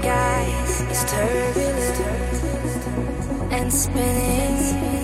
Skies is turbulent and spinning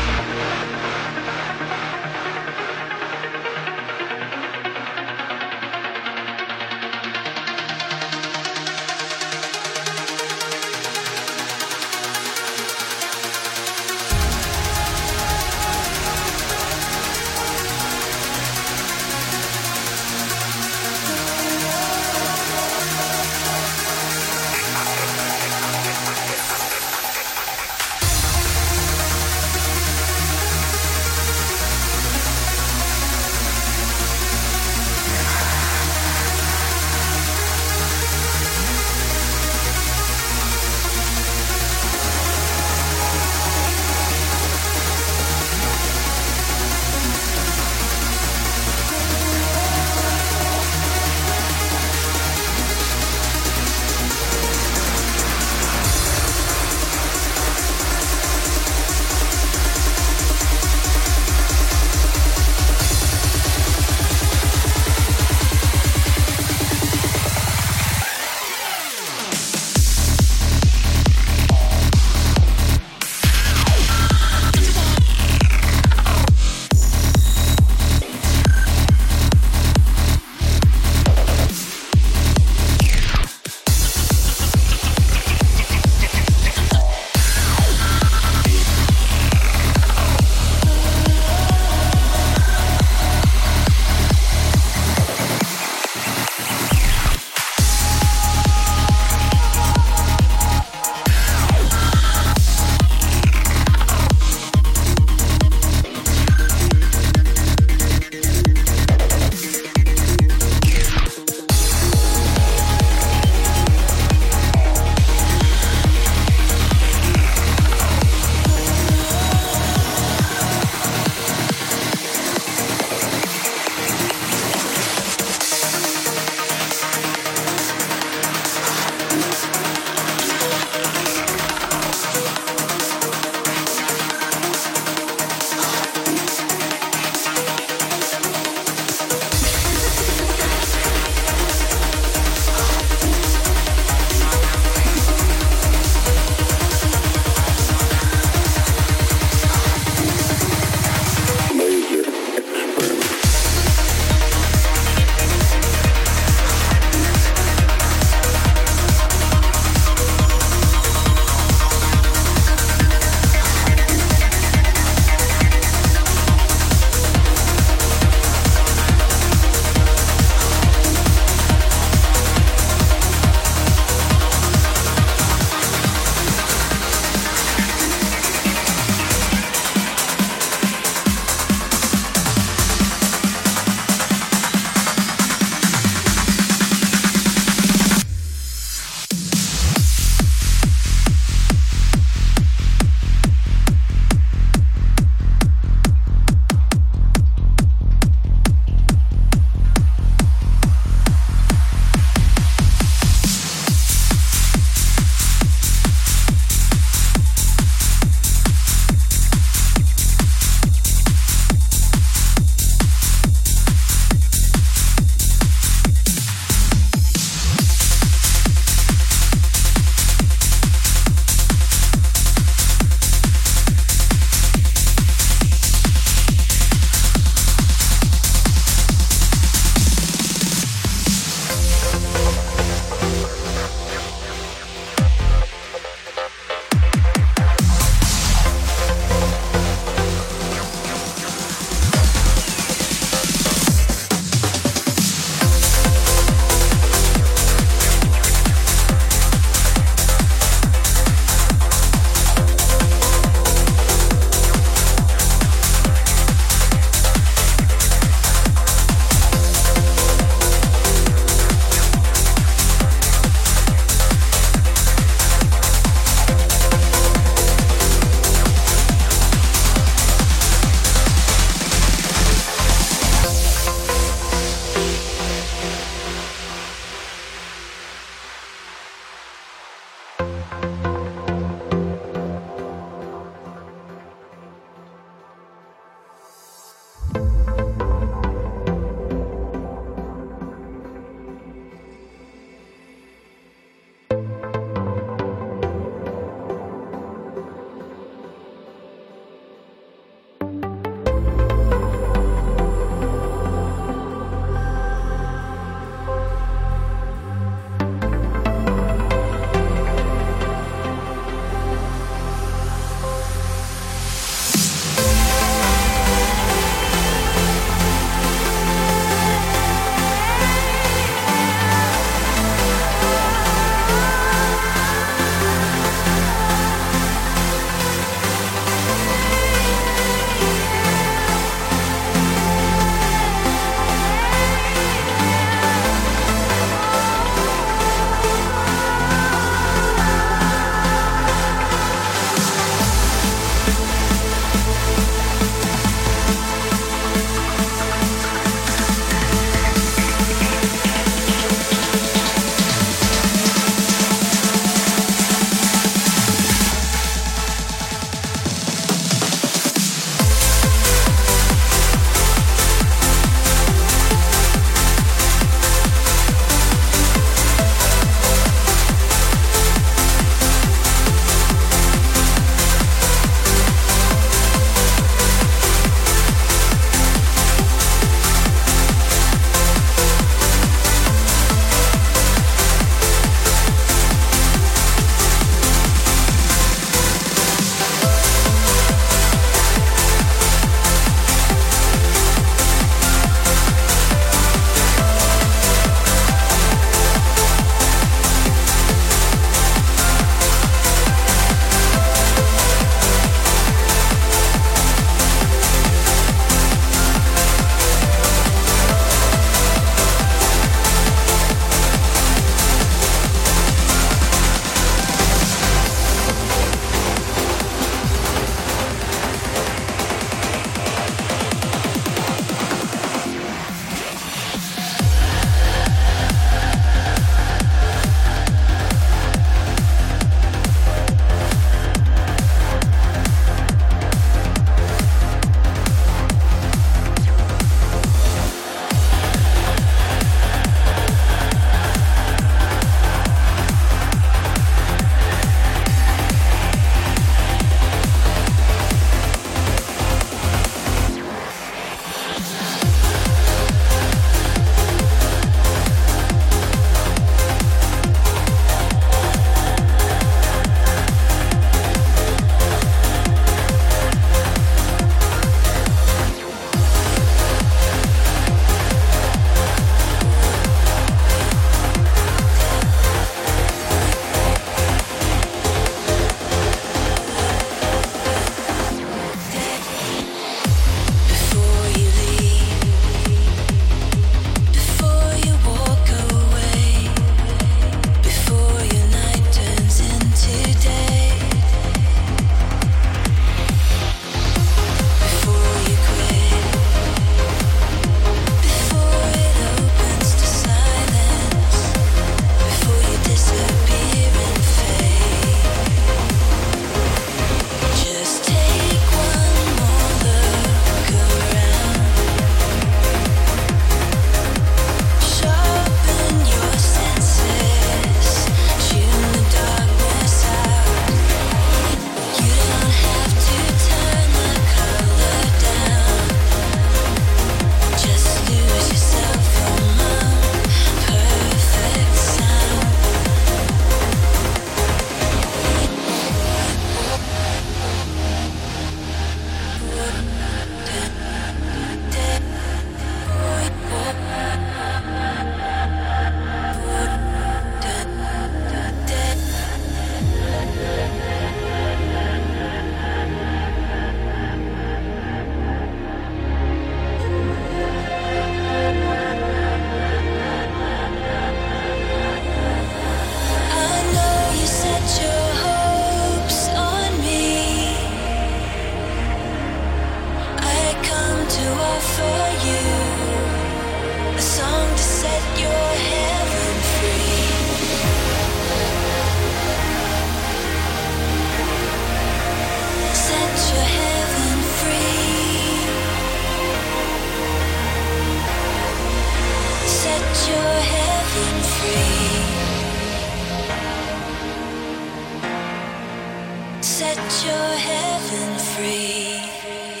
Set your heaven free.